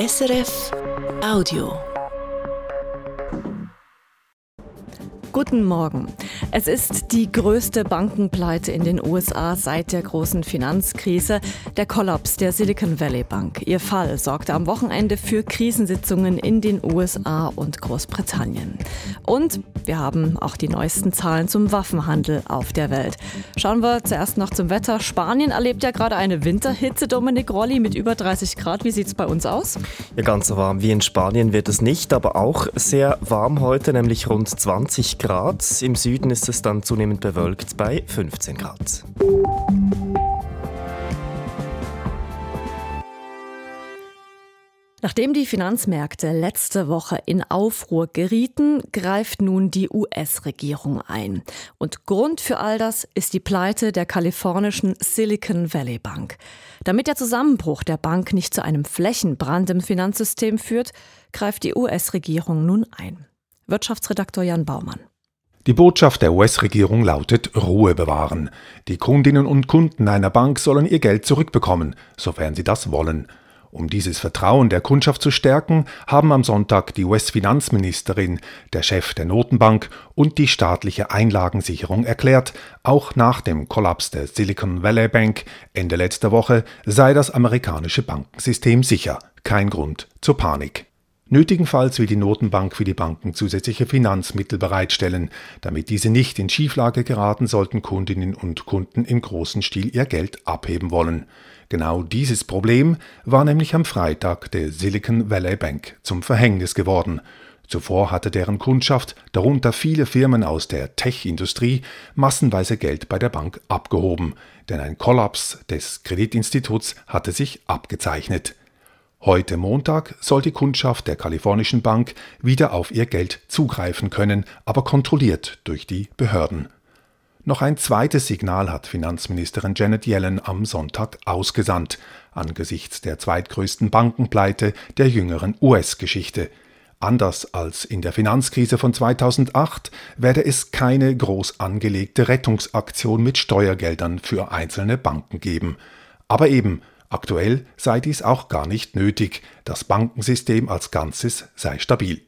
SRF Audio. Guten Morgen. Es ist die größte Bankenpleite in den USA seit der großen Finanzkrise, der Kollaps der Silicon Valley Bank. Ihr Fall sorgte am Wochenende für Krisensitzungen in den USA und Großbritannien. Und wir haben auch die neuesten Zahlen zum Waffenhandel auf der Welt. Schauen wir zuerst noch zum Wetter. Spanien erlebt ja gerade eine Winterhitze, Dominik Rolli, mit über 30 Grad. Wie sieht es bei uns aus? Ja, ganz so warm wie in Spanien wird es nicht, aber auch sehr warm heute, nämlich rund 20 Grad. Im Süden ist es dann zunehmend bewölkt bei 15 Grad. Nachdem die Finanzmärkte letzte Woche in Aufruhr gerieten, greift nun die US-Regierung ein. Und Grund für all das ist die Pleite der kalifornischen Silicon Valley Bank. Damit der Zusammenbruch der Bank nicht zu einem Flächenbrand im Finanzsystem führt, greift die US-Regierung nun ein. Wirtschaftsredakteur Jan Baumann. Die Botschaft der US-Regierung lautet Ruhe bewahren. Die Kundinnen und Kunden einer Bank sollen ihr Geld zurückbekommen, sofern sie das wollen. Um dieses Vertrauen der Kundschaft zu stärken, haben am Sonntag die US-Finanzministerin, der Chef der Notenbank und die staatliche Einlagensicherung erklärt, auch nach dem Kollaps der Silicon Valley Bank Ende letzter Woche sei das amerikanische Bankensystem sicher. Kein Grund zur Panik. Nötigenfalls will die Notenbank für die Banken zusätzliche Finanzmittel bereitstellen, damit diese nicht in Schieflage geraten, sollten Kundinnen und Kunden im großen Stil ihr Geld abheben wollen. Genau dieses Problem war nämlich am Freitag der Silicon Valley Bank zum Verhängnis geworden. Zuvor hatte deren Kundschaft, darunter viele Firmen aus der Tech-Industrie, massenweise Geld bei der Bank abgehoben, denn ein Kollaps des Kreditinstituts hatte sich abgezeichnet. Heute Montag soll die Kundschaft der kalifornischen Bank wieder auf ihr Geld zugreifen können, aber kontrolliert durch die Behörden. Noch ein zweites Signal hat Finanzministerin Janet Yellen am Sonntag ausgesandt, angesichts der zweitgrößten Bankenpleite der jüngeren US-Geschichte. Anders als in der Finanzkrise von 2008 werde es keine groß angelegte Rettungsaktion mit Steuergeldern für einzelne Banken geben. Aber eben, aktuell sei dies auch gar nicht nötig, das Bankensystem als Ganzes sei stabil.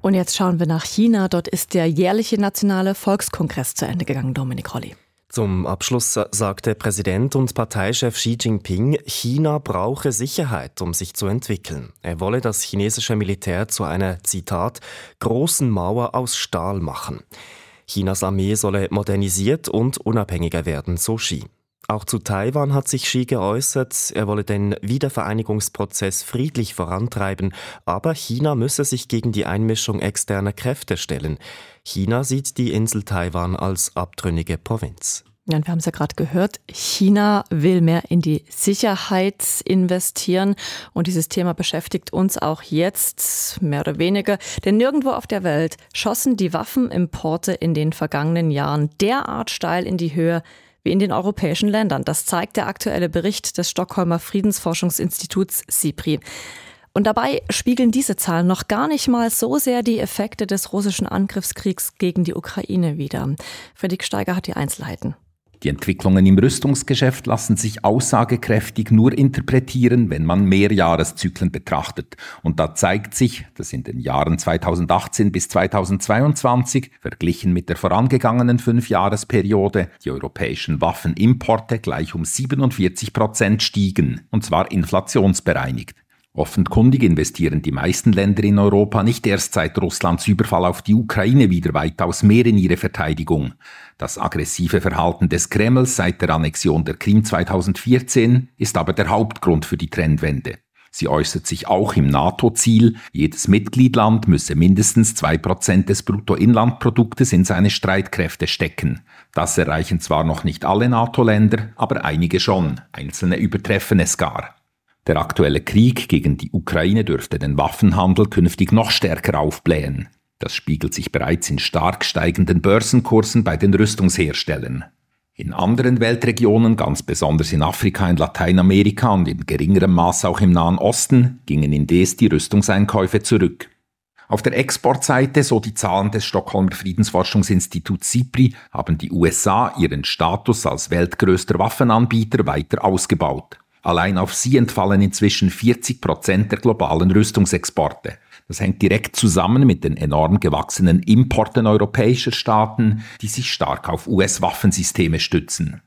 Und jetzt schauen wir nach China. Dort ist der jährliche nationale Volkskongress zu Ende gegangen, Dominik Rolli. Zum Abschluss sagte Präsident und Parteichef Xi Jinping, China brauche Sicherheit, um sich zu entwickeln. Er wolle das chinesische Militär zu einer, Zitat, großen Mauer aus Stahl machen. Chinas Armee solle modernisiert und unabhängiger werden, so Xi. Auch zu Taiwan hat sich Xi geäußert, er wolle den Wiedervereinigungsprozess friedlich vorantreiben, aber China müsse sich gegen die Einmischung externer Kräfte stellen. China sieht die Insel Taiwan als abtrünnige Provinz. Ja, wir haben es ja gerade gehört, China will mehr in die Sicherheit investieren. Und dieses Thema beschäftigt uns auch jetzt mehr oder weniger, denn nirgendwo auf der Welt schossen die Waffenimporte in den vergangenen Jahren derart steil in die Höhe wie in den europäischen Ländern. Das zeigt der aktuelle Bericht des Stockholmer Friedensforschungsinstituts SIPRI. Und dabei spiegeln diese Zahlen noch gar nicht mal so sehr die Effekte des russischen Angriffskriegs gegen die Ukraine wider. Fredrik Steiger hat die Einzelheiten. Die Entwicklungen im Rüstungsgeschäft lassen sich aussagekräftig nur interpretieren, wenn man Mehrjahreszyklen betrachtet. Und da zeigt sich, dass in den Jahren 2018 bis 2022, verglichen mit der vorangegangenen Fünfjahresperiode, die europäischen Waffenimporte gleich um 47 Prozent stiegen, und zwar inflationsbereinigt. Offenkundig investieren die meisten Länder in Europa nicht erst seit Russlands Überfall auf die Ukraine wieder weitaus mehr in ihre Verteidigung. Das aggressive Verhalten des Kremls seit der Annexion der Krim 2014 ist aber der Hauptgrund für die Trendwende. Sie äußert sich auch im NATO-Ziel, jedes Mitgliedland müsse mindestens zwei Prozent des Bruttoinlandproduktes in seine Streitkräfte stecken. Das erreichen zwar noch nicht alle NATO-Länder, aber einige schon, einzelne übertreffen es gar. Der aktuelle Krieg gegen die Ukraine dürfte den Waffenhandel künftig noch stärker aufblähen. Das spiegelt sich bereits in stark steigenden Börsenkursen bei den Rüstungsherstellern. In anderen Weltregionen, ganz besonders in Afrika, in Lateinamerika und in geringerem Maß auch im Nahen Osten, gingen indes die Rüstungseinkäufe zurück. Auf der Exportseite, so die Zahlen des Stockholmer Friedensforschungsinstituts SIPRI, haben die USA ihren Status als weltgrößter Waffenanbieter weiter ausgebaut. Allein auf sie entfallen inzwischen 40 Prozent der globalen Rüstungsexporte. Das hängt direkt zusammen mit den enorm gewachsenen Importen europäischer Staaten, die sich stark auf US-Waffensysteme stützen.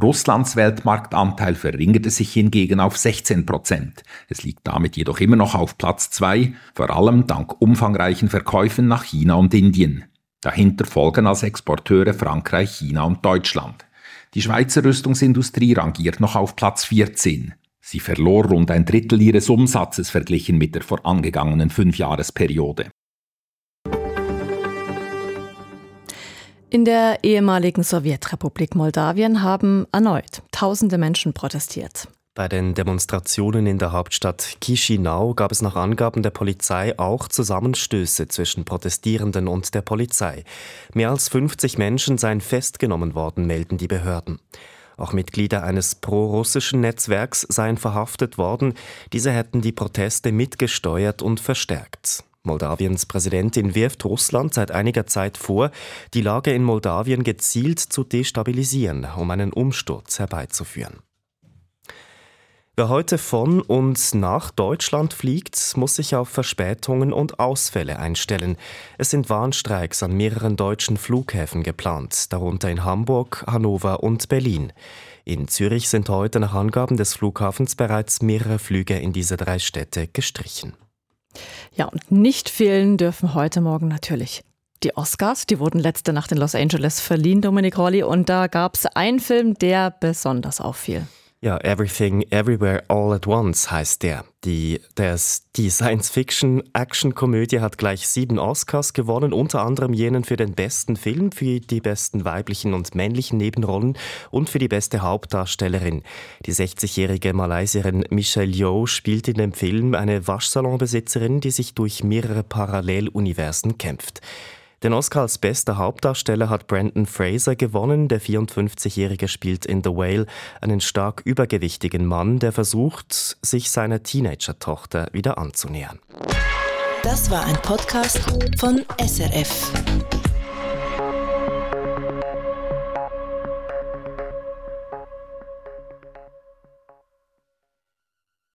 Russlands Weltmarktanteil verringerte sich hingegen auf 16 Prozent. Es liegt damit jedoch immer noch auf Platz zwei, vor allem dank umfangreichen Verkäufen nach China und Indien. Dahinter folgen als Exporteure Frankreich, China und Deutschland. Die Schweizer Rüstungsindustrie rangiert noch auf Platz 14. Sie verlor rund ein Drittel ihres Umsatzes verglichen mit der vorangegangenen Fünfjahresperiode. In der ehemaligen Sowjetrepublik Moldawien haben erneut tausende Menschen protestiert. Bei den Demonstrationen in der Hauptstadt Chisinau gab es nach Angaben der Polizei auch Zusammenstöße zwischen Protestierenden und der Polizei. Mehr als 50 Menschen seien festgenommen worden, melden die Behörden. Auch Mitglieder eines pro-russischen Netzwerks seien verhaftet worden. Diese hätten die Proteste mitgesteuert und verstärkt. Moldawiens Präsidentin wirft Russland seit einiger Zeit vor, die Lage in Moldawien gezielt zu destabilisieren, um einen Umsturz herbeizuführen. Wer heute von und nach Deutschland fliegt, muss sich auf Verspätungen und Ausfälle einstellen. Es sind Warnstreiks an mehreren deutschen Flughäfen geplant, darunter in Hamburg, Hannover und Berlin. In Zürich sind heute nach Angaben des Flughafens bereits mehrere Flüge in diese drei Städte gestrichen. Ja, und nicht fehlen dürfen heute Morgen natürlich die Oscars. Die wurden letzte Nacht in Los Angeles verliehen, Dominik Rolli. Und da gab es einen Film, der besonders auffiel. Ja, Everything Everywhere All at Once heißt der. Die, des, die Science-Fiction-Action-Komödie hat gleich sieben Oscars gewonnen, unter anderem jenen für den besten Film, für die besten weiblichen und männlichen Nebenrollen und für die beste Hauptdarstellerin. Die 60-jährige Malaysierin Michelle Yeoh spielt in dem Film eine Waschsalonbesitzerin, die sich durch mehrere Paralleluniversen kämpft. Den Oscar als bester Hauptdarsteller hat Brandon Fraser gewonnen. Der 54-Jährige spielt in The Whale einen stark übergewichtigen Mann, der versucht, sich seiner Teenager-Tochter wieder anzunähern. Das war ein Podcast von SRF.